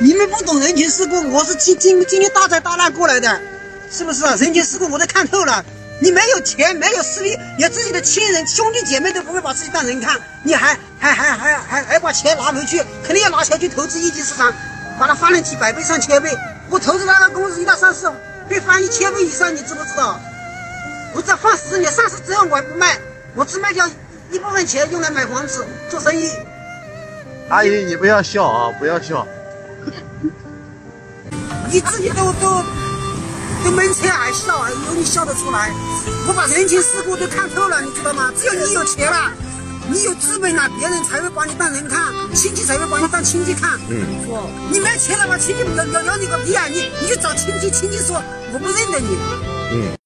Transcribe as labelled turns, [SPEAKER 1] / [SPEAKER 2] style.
[SPEAKER 1] 你们不懂人情世故，我是今今今天大灾大难过来的，是不是啊？人情世故我都看透了。你没有钱，没有势力，连自己的亲人、兄弟姐妹都不会把自己当人看，你还还还还还还把钱拿回去，肯定要拿钱去投资一级市场，把它翻了几百倍、上千倍。我投资那个公司一到上市，被翻一千倍以上，你知不知道？我再放十年，上市之后我还不卖，我只卖掉一部分钱用来买房子、做生意。
[SPEAKER 2] 阿姨，你不要笑啊，不要笑。
[SPEAKER 1] 你自己都都都闷车还笑，还有你笑得出来？我把人情世故都看透了，你知道吗？只有你有钱了，你有资本了，别人才会把你当人看，亲戚才会把你当亲戚看。嗯，你没钱了，吧，亲戚要要要你个屁啊！你你去找亲戚，亲戚说我不认得你。嗯。